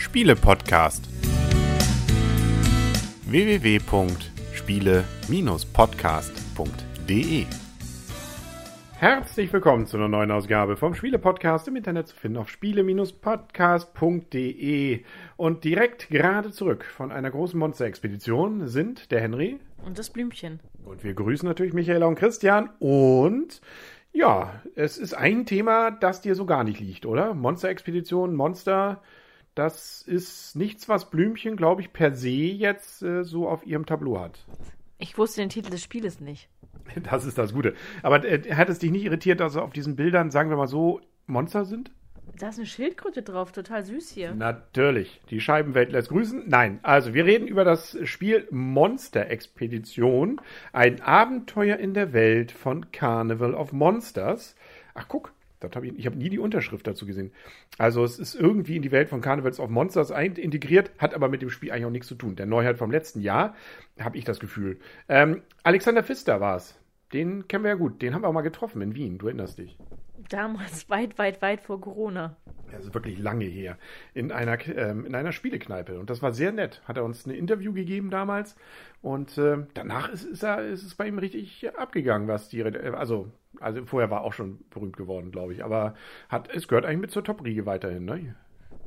Spiele-Podcast. www.spiele-podcast.de Herzlich willkommen zu einer neuen Ausgabe vom Spiele-Podcast im Internet zu finden auf spiele-podcast.de. Und direkt gerade zurück von einer großen Monster-Expedition sind der Henry. Und das Blümchen. Und wir grüßen natürlich Michaela und Christian. Und ja, es ist ein Thema, das dir so gar nicht liegt, oder? Monster-Expedition, Monster. Das ist nichts, was Blümchen, glaube ich, per se jetzt äh, so auf ihrem Tableau hat. Ich wusste den Titel des Spieles nicht. Das ist das Gute. Aber äh, hat es dich nicht irritiert, dass auf diesen Bildern, sagen wir mal so, Monster sind? Da ist eine Schildkröte drauf, total süß hier. Natürlich. Die Scheibenwelt lässt grüßen. Nein, also wir reden über das Spiel Monster Expedition. Ein Abenteuer in der Welt von Carnival of Monsters. Ach, guck. Das hab ich ich habe nie die Unterschrift dazu gesehen. Also es ist irgendwie in die Welt von Carnivals of Monsters integriert, hat aber mit dem Spiel eigentlich auch nichts zu tun. Der Neuheit vom letzten Jahr, habe ich das Gefühl. Ähm, Alexander Pfister war es. Den kennen wir ja gut. Den haben wir auch mal getroffen in Wien. Du erinnerst dich. Damals weit, weit, weit vor Corona. Ist wirklich lange her. In einer, ähm, in einer Spielekneipe. Und das war sehr nett. Hat er uns ein Interview gegeben damals. Und äh, danach ist, ist, er, ist es bei ihm richtig abgegangen, was die. äh, Also, also vorher war er auch schon berühmt geworden, glaube ich. Aber hat, es gehört eigentlich mit zur Top-Riege weiterhin, ne?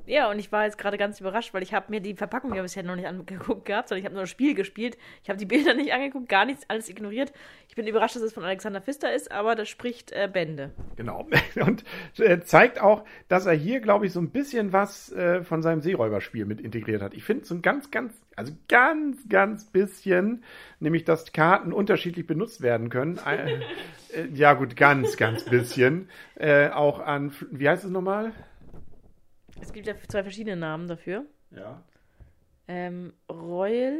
Ja, und ich war jetzt gerade ganz überrascht, weil ich habe mir die Verpackung ja bisher noch nicht angeguckt gehabt, sondern ich habe nur das Spiel gespielt. Ich habe die Bilder nicht angeguckt, gar nichts, alles ignoriert. Ich bin überrascht, dass es von Alexander Pfister ist, aber das spricht äh, Bände. Genau. Und äh, zeigt auch, dass er hier, glaube ich, so ein bisschen was äh, von seinem Seeräuberspiel mit integriert hat. Ich finde so ein ganz, ganz, also ganz, ganz bisschen, nämlich, dass Karten unterschiedlich benutzt werden können. Äh, äh, ja, gut, ganz, ganz bisschen. Äh, auch an, wie heißt es nochmal? Es gibt ja zwei verschiedene Namen dafür. Ja. Ähm, Royal.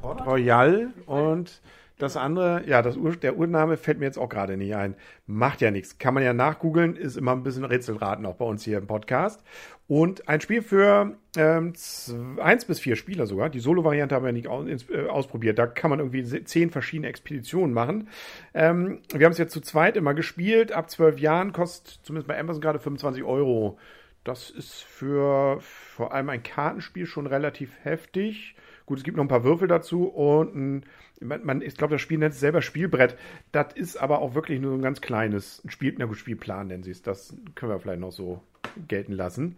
Port Royal und das andere, ja, das Ur, der Urname fällt mir jetzt auch gerade nicht ein. Macht ja nichts. Kann man ja nachgoogeln, ist immer ein bisschen Rätselraten auch bei uns hier im Podcast. Und ein Spiel für ähm, eins bis vier Spieler sogar. Die Solo-Variante haben wir nicht aus, ins- äh, ausprobiert. Da kann man irgendwie zehn verschiedene Expeditionen machen. Ähm, wir haben es jetzt zu zweit immer gespielt. Ab zwölf Jahren kostet zumindest bei Amazon gerade 25 Euro. Das ist für vor allem ein Kartenspiel schon relativ heftig. Gut, es gibt noch ein paar Würfel dazu und ein, man, man, ich glaube, das Spiel nennt es selber Spielbrett. Das ist aber auch wirklich nur so ein ganz kleines ein Spiel, na gut, Spielplan nennen sie es. Das können wir vielleicht noch so gelten lassen.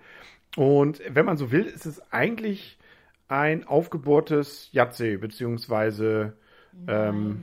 Und wenn man so will, ist es eigentlich ein aufgebohrtes Yahtzee, beziehungsweise, ähm,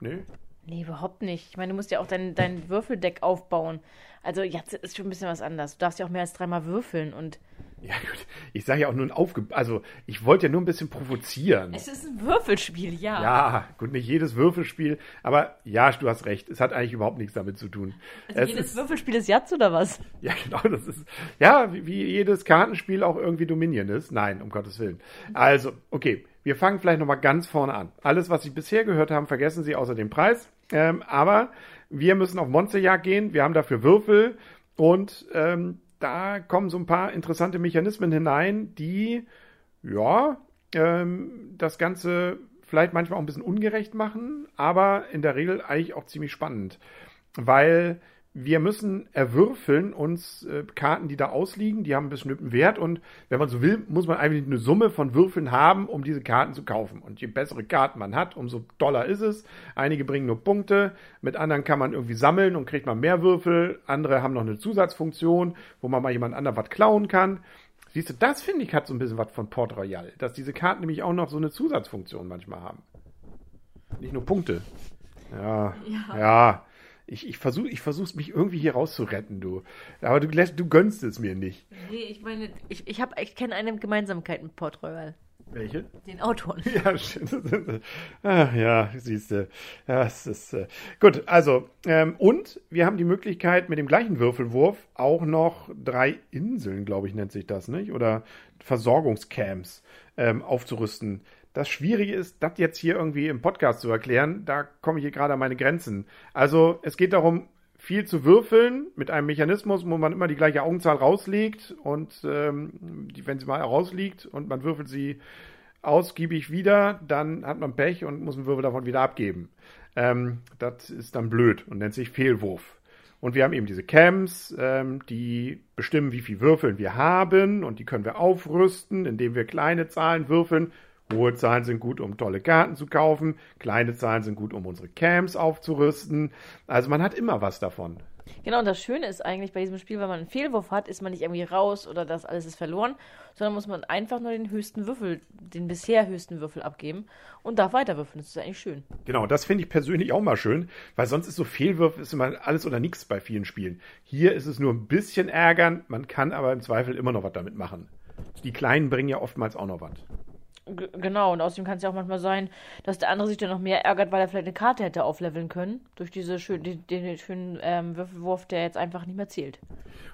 ne? Nee, überhaupt nicht. Ich meine, du musst ja auch dein, dein Würfeldeck aufbauen. Also jetzt ist schon ein bisschen was anders. Du darfst ja auch mehr als dreimal würfeln und Ja, gut. Ich sage ja auch nur ein aufge... Also, ich wollte ja nur ein bisschen provozieren. es ist ein Würfelspiel, ja. Ja, gut, nicht jedes Würfelspiel, aber ja, du hast recht. Es hat eigentlich überhaupt nichts damit zu tun. Also es jedes ist, Würfelspiel ist Jatz oder was? ja, genau, das ist, ja, wie, wie jedes Kartenspiel auch irgendwie Dominion ist. Nein, um Gottes Willen. Also, okay, wir fangen vielleicht nochmal ganz vorne an. Alles, was Sie bisher gehört haben, vergessen Sie außer dem Preis. Ähm, aber wir müssen auf Monsterjagd gehen. Wir haben dafür Würfel und ähm, da kommen so ein paar interessante Mechanismen hinein, die, ja, ähm, das Ganze vielleicht manchmal auch ein bisschen ungerecht machen, aber in der Regel eigentlich auch ziemlich spannend. Weil wir müssen erwürfeln uns äh, Karten, die da ausliegen, die haben einen bestimmten Wert und wenn man so will, muss man eigentlich eine Summe von Würfeln haben, um diese Karten zu kaufen. Und je bessere Karten man hat, umso doller ist es. Einige bringen nur Punkte, mit anderen kann man irgendwie sammeln und kriegt man mehr Würfel. Andere haben noch eine Zusatzfunktion, wo man mal jemand anderem was klauen kann. Siehst du, das finde ich hat so ein bisschen was von Port Royal, dass diese Karten nämlich auch noch so eine Zusatzfunktion manchmal haben. Nicht nur Punkte. Ja, Ja. ja. Ich, ich versuche ich versuch's mich irgendwie hier rauszuretten, du. Aber du, lässt, du gönnst es mir nicht. Nee, ich meine, ich, ich, hab- ich kenne eine Gemeinsamkeit mit Port Royal. Welche? Den Autoren. Ja, stimmt. Ach, ja, siehst du. Ja, es ist, äh, gut, also, ähm, und wir haben die Möglichkeit, mit dem gleichen Würfelwurf auch noch drei Inseln, glaube ich, nennt sich das, nicht? Oder Versorgungscamps ähm, aufzurüsten. Das Schwierige ist, das jetzt hier irgendwie im Podcast zu erklären, da komme ich hier gerade an meine Grenzen. Also, es geht darum, viel zu würfeln mit einem Mechanismus, wo man immer die gleiche Augenzahl rauslegt und ähm, wenn sie mal rausliegt und man würfelt sie ausgiebig wieder, dann hat man Pech und muss einen Würfel davon wieder abgeben. Ähm, das ist dann blöd und nennt sich Fehlwurf. Und wir haben eben diese Cams, ähm, die bestimmen, wie viel Würfeln wir haben und die können wir aufrüsten, indem wir kleine Zahlen würfeln. Hohe Zahlen sind gut, um tolle Karten zu kaufen. Kleine Zahlen sind gut, um unsere Cams aufzurüsten. Also man hat immer was davon. Genau, und das Schöne ist eigentlich bei diesem Spiel, wenn man einen Fehlwurf hat, ist man nicht irgendwie raus oder das alles ist verloren, sondern muss man einfach nur den höchsten Würfel, den bisher höchsten Würfel abgeben und darf weiterwürfeln. Das ist eigentlich schön. Genau, das finde ich persönlich auch mal schön, weil sonst ist so Fehlwurf ist immer alles oder nichts bei vielen Spielen. Hier ist es nur ein bisschen ärgern, man kann aber im Zweifel immer noch was damit machen. Die Kleinen bringen ja oftmals auch noch was. Genau, und außerdem kann es ja auch manchmal sein, dass der andere sich dann noch mehr ärgert, weil er vielleicht eine Karte hätte aufleveln können. Durch diese schön, den, den schönen ähm, Würfelwurf, der jetzt einfach nicht mehr zählt.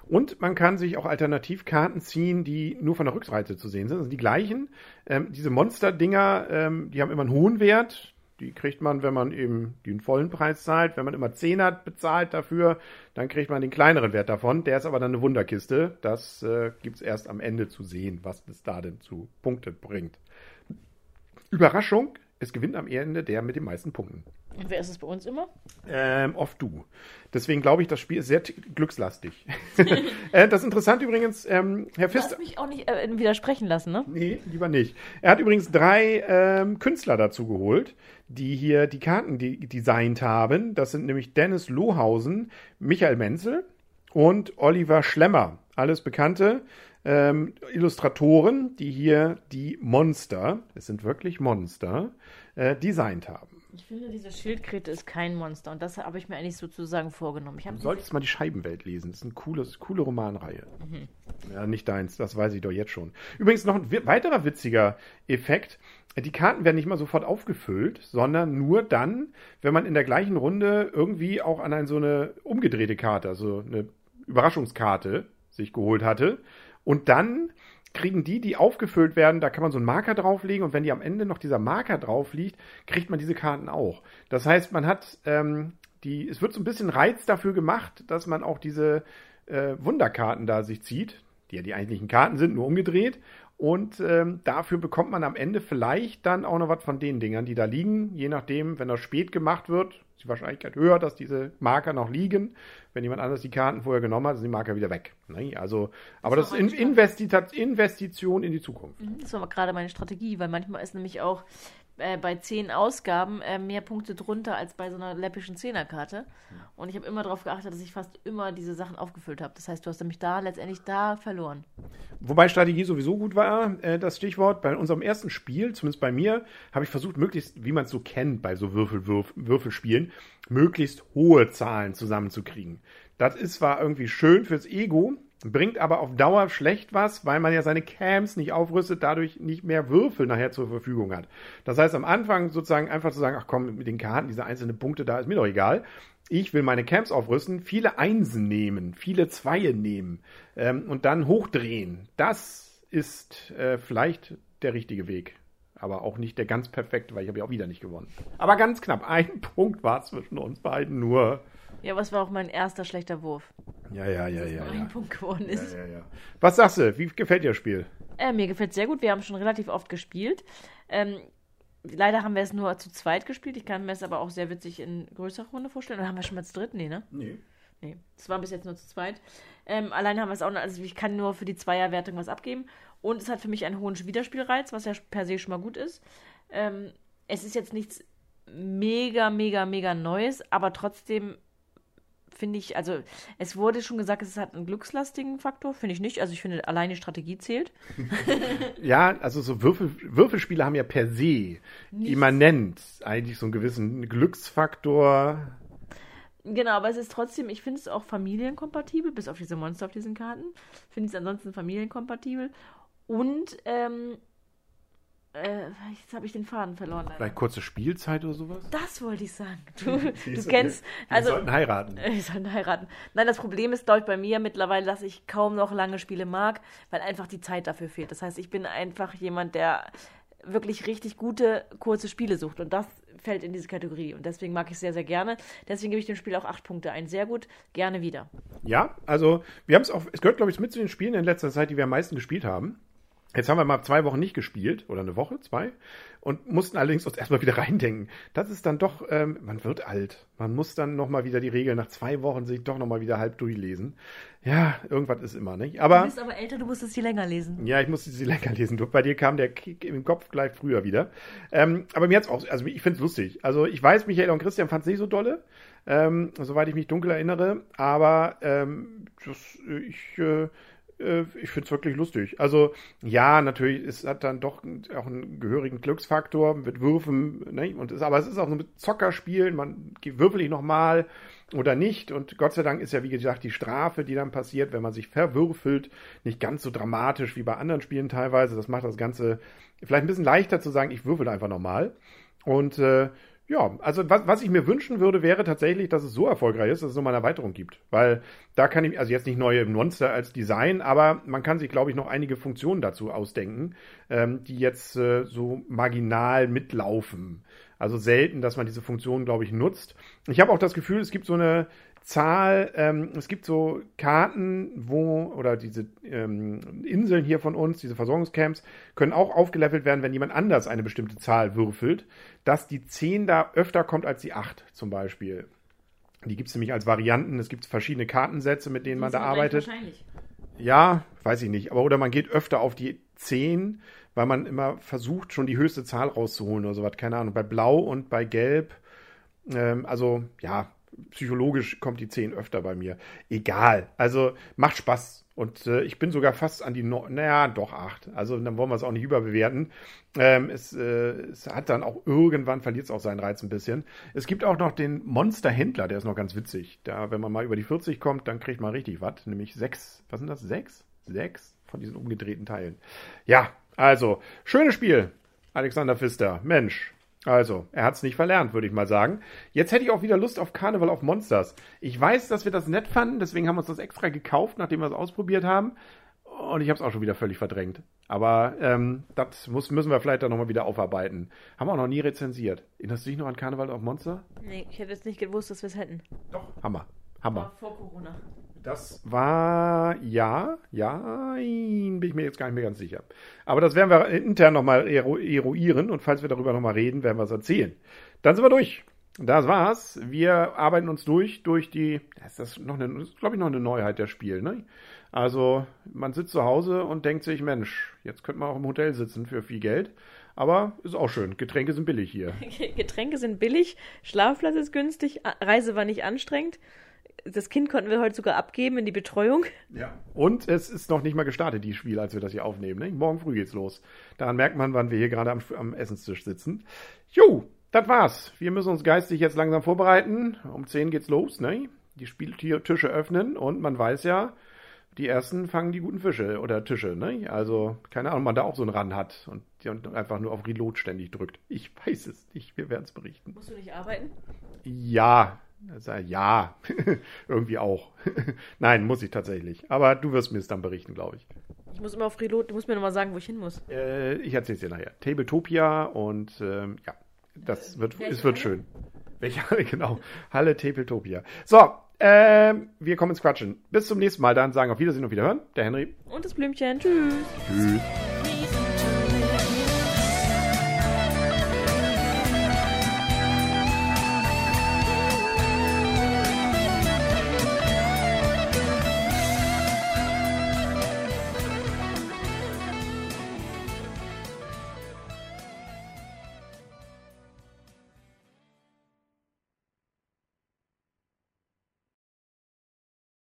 Und man kann sich auch Alternativkarten ziehen, die nur von der Rückseite zu sehen sind. Das sind die gleichen. Ähm, diese Monster-Dinger, ähm, die haben immer einen hohen Wert. Die kriegt man, wenn man eben den vollen Preis zahlt. Wenn man immer 10 hat bezahlt dafür, dann kriegt man den kleineren Wert davon. Der ist aber dann eine Wunderkiste. Das äh, gibt es erst am Ende zu sehen, was es da denn zu Punkte bringt. Überraschung, es gewinnt am Ende der mit den meisten Punkten. Und wer ist es bei uns immer? Ähm, oft du. Deswegen glaube ich, das Spiel ist sehr glückslastig. äh, das Interessante übrigens, ähm, Herr Pfister. Du hast mich auch nicht äh, widersprechen lassen, ne? Nee, lieber nicht. Er hat übrigens drei ähm, Künstler dazu geholt, die hier die Karten die, designt haben. Das sind nämlich Dennis Lohausen, Michael Menzel und Oliver Schlemmer. Alles Bekannte ähm, Illustratoren, die hier die Monster, es sind wirklich Monster, äh, designt haben. Ich finde, diese Schildkröte ist kein Monster und das habe ich mir eigentlich sozusagen vorgenommen. Du solltest mal die Scheibenwelt lesen. Das ist eine coole, coole Romanreihe. Mhm. Ja, nicht deins, das weiß ich doch jetzt schon. Übrigens noch ein weiterer witziger Effekt. Die Karten werden nicht mal sofort aufgefüllt, sondern nur dann, wenn man in der gleichen Runde irgendwie auch an eine, so eine umgedrehte Karte, also eine Überraschungskarte sich geholt hatte. Und dann kriegen die, die aufgefüllt werden, da kann man so einen Marker drauflegen und wenn die am Ende noch dieser Marker drauf liegt, kriegt man diese Karten auch. Das heißt, man hat ähm, die, es wird so ein bisschen Reiz dafür gemacht, dass man auch diese äh, Wunderkarten da sich zieht, die ja die eigentlichen Karten sind, nur umgedreht. Und ähm, dafür bekommt man am Ende vielleicht dann auch noch was von den Dingern, die da liegen. Je nachdem, wenn das spät gemacht wird, ist die Wahrscheinlichkeit höher, dass diese Marker noch liegen. Wenn jemand anders die Karten vorher genommen hat, sind die Marker wieder weg. Ne? Also, aber das, das ist Investi Investition in die Zukunft. Mhm, das war gerade meine Strategie, weil manchmal ist nämlich auch äh, bei zehn Ausgaben äh, mehr Punkte drunter als bei so einer läppischen Zehnerkarte. Und ich habe immer darauf geachtet, dass ich fast immer diese Sachen aufgefüllt habe. Das heißt, du hast nämlich da letztendlich da verloren. Wobei Strategie sowieso gut war, äh, das Stichwort. Bei unserem ersten Spiel, zumindest bei mir, habe ich versucht, möglichst, wie man es so kennt bei so Würfel, Würf, Würfelspielen, möglichst hohe Zahlen zusammenzukriegen. Das ist zwar irgendwie schön fürs Ego, bringt aber auf Dauer schlecht was, weil man ja seine Cams nicht aufrüstet, dadurch nicht mehr Würfel nachher zur Verfügung hat. Das heißt, am Anfang sozusagen einfach zu sagen, ach komm, mit den Karten, diese einzelnen Punkte da, ist mir doch egal. Ich will meine Camps aufrüsten, viele Einsen nehmen, viele Zweie nehmen ähm, und dann hochdrehen. Das ist äh, vielleicht der richtige Weg. Aber auch nicht der ganz perfekte, weil ich habe ja auch wieder nicht gewonnen. Aber ganz knapp, ein Punkt war zwischen uns beiden nur. Ja, was war auch mein erster schlechter Wurf. Ja, ja, ja, ja. Ein ja. Punkt geworden ist. Ja, ja. Was sagst du? Wie gefällt dir das Spiel? Äh, mir gefällt es sehr gut. Wir haben schon relativ oft gespielt. Ähm, leider haben wir es nur zu zweit gespielt. Ich kann mir es aber auch sehr witzig in größerer Runde vorstellen. Oder haben wir schon mal zu dritt? Nee, ne? Nee. Nee, es war bis jetzt nur zu zweit. Ähm, alleine haben wir es auch noch, also ich kann nur für die Zweierwertung was abgeben. Und es hat für mich einen hohen Wiederspielreiz, was ja per se schon mal gut ist. Ähm, es ist jetzt nichts mega, mega, mega Neues, aber trotzdem finde ich, also es wurde schon gesagt, es hat einen glückslastigen Faktor, finde ich nicht. Also ich finde, alleine Strategie zählt. ja, also so Würfel, Würfelspiele haben ja per se Nichts. immanent eigentlich so einen gewissen Glücksfaktor. Genau, aber es ist trotzdem, ich finde es auch familienkompatibel, bis auf diese Monster auf diesen Karten. Finde ich es ansonsten familienkompatibel. Und ähm, äh, jetzt habe ich den Faden verloren. Leider. Vielleicht kurze Spielzeit oder sowas? Das wollte ich sagen. Du, du kennst. Also, wir sollten heiraten. Wir sollten heiraten. Nein, das Problem ist, glaube ich, bei mir mittlerweile, dass ich kaum noch lange Spiele mag, weil einfach die Zeit dafür fehlt. Das heißt, ich bin einfach jemand, der wirklich richtig gute, kurze Spiele sucht. Und das fällt in diese Kategorie. Und deswegen mag ich es sehr, sehr gerne. Deswegen gebe ich dem Spiel auch acht Punkte ein. Sehr gut, gerne wieder. Ja, also wir haben es auch, es gehört, glaube ich, mit zu den Spielen in letzter Zeit, die wir am meisten gespielt haben. Jetzt haben wir mal zwei Wochen nicht gespielt oder eine Woche, zwei und mussten allerdings uns erstmal wieder reindenken. Das ist dann doch, ähm, man wird alt. Man muss dann nochmal wieder die Regeln nach zwei Wochen sich doch nochmal wieder halb durchlesen. Ja, irgendwas ist immer, nicht? Aber, du bist aber älter, du musstest sie länger lesen. Ja, ich musste sie länger lesen. Bei dir kam der Kick im Kopf gleich früher wieder. Ähm, aber mir hat's auch, also ich find's lustig. Also ich weiß, Michael und Christian fanden es nicht so dolle, ähm, soweit ich mich dunkel erinnere. Aber ähm, das, ich... Äh, äh, ich finde es wirklich lustig. Also ja, natürlich, es hat dann doch auch einen gehörigen Glücksfaktor mit Würfen, ne? Und es, aber es ist auch so mit Zockerspielen, man würfel ich nochmal oder nicht. Und Gott sei Dank ist ja, wie gesagt, die Strafe, die dann passiert, wenn man sich verwürfelt, nicht ganz so dramatisch wie bei anderen Spielen teilweise. Das macht das Ganze vielleicht ein bisschen leichter zu sagen, ich würfel einfach nochmal. Und äh, ja, also was, was ich mir wünschen würde, wäre tatsächlich, dass es so erfolgreich ist, dass es nochmal eine Erweiterung gibt. Weil da kann ich, also jetzt nicht neue Monster als Design, aber man kann sich, glaube ich, noch einige Funktionen dazu ausdenken, ähm, die jetzt äh, so marginal mitlaufen. Also selten, dass man diese Funktionen, glaube ich, nutzt. Ich habe auch das Gefühl, es gibt so eine Zahl, ähm, es gibt so Karten, wo, oder diese ähm, Inseln hier von uns, diese Versorgungscamps, können auch aufgelevelt werden, wenn jemand anders eine bestimmte Zahl würfelt, dass die 10 da öfter kommt als die 8 zum Beispiel. Die gibt es nämlich als Varianten, es gibt verschiedene Kartensätze, mit denen man da arbeitet. Wahrscheinlich. Ja, weiß ich nicht. Aber oder man geht öfter auf die 10, weil man immer versucht, schon die höchste Zahl rauszuholen oder sowas. Keine Ahnung. Bei Blau und bei Gelb. Ähm, also, ja, psychologisch kommt die 10 öfter bei mir. Egal. Also macht Spaß. Und äh, ich bin sogar fast an die, no naja, doch 8. Also dann wollen wir es auch nicht überbewerten. Ähm, es, äh, es hat dann auch irgendwann, verliert es auch seinen Reiz ein bisschen. Es gibt auch noch den Monsterhändler, der ist noch ganz witzig. Da, wenn man mal über die 40 kommt, dann kriegt man richtig was. Nämlich 6, was sind das? 6? 6 von diesen umgedrehten Teilen. Ja, also, schönes Spiel. Alexander Pfister. Mensch, also, er hat es nicht verlernt, würde ich mal sagen. Jetzt hätte ich auch wieder Lust auf Carnival of Monsters. Ich weiß, dass wir das nett fanden, deswegen haben wir uns das extra gekauft, nachdem wir es ausprobiert haben. Und ich habe es auch schon wieder völlig verdrängt. Aber ähm, das muss, müssen wir vielleicht dann nochmal wieder aufarbeiten. Haben wir auch noch nie rezensiert. Erinnerst du dich noch an Carnival of Monsters? Nee, ich hätte jetzt nicht gewusst, dass wir es hätten. Doch, Hammer. Hammer. vor Corona. Das war, ja, ja, bin ich mir jetzt gar nicht mehr ganz sicher. Aber das werden wir intern nochmal eruieren und falls wir darüber nochmal reden, werden wir es erzählen. Dann sind wir durch. Das war's. Wir arbeiten uns durch, durch die, das ist noch eine, das ist, glaube ich, noch eine Neuheit der Spiel, ne? Also, man sitzt zu Hause und denkt sich, Mensch, jetzt könnte man auch im Hotel sitzen für viel Geld. Aber ist auch schön. Getränke sind billig hier. Getränke sind billig, Schlafplatz ist günstig, Reise war nicht anstrengend das Kind konnten wir heute sogar abgeben in die Betreuung. Ja. Und es ist noch nicht mal gestartet, die Spiel, als wir das hier aufnehmen. Ne? Morgen früh geht's los. Daran merkt man, wann wir hier gerade am, am Essenstisch sitzen. Jo, das war's. Wir müssen uns geistig jetzt langsam vorbereiten. Um 10 geht's los, ne? Die Spieltische öffnen und man weiß ja, die ersten fangen die guten Fische oder Tische, ne? Also, keine Ahnung, man da auch so einen Ran hat und, und einfach nur auf Reload ständig drückt. Ich weiß es nicht, wir werden es berichten. Musst du nicht arbeiten? Ja, ja, irgendwie auch. Nein, muss ich tatsächlich. Aber du wirst mir es dann berichten, glaube ich. Ich muss immer auf Reload, du musst mir nochmal sagen, wo ich hin muss. Äh, ich erzähle es dir nachher. Tabletopia und ähm, ja, das wird, es wird schön. Welche Halle, genau. Halle Tabletopia. So, ähm, wir kommen ins Quatschen. Bis zum nächsten Mal dann, sagen auf Wiedersehen und Wiederhören. Der Henry. Und das Blümchen. Tschüss. Tschüss.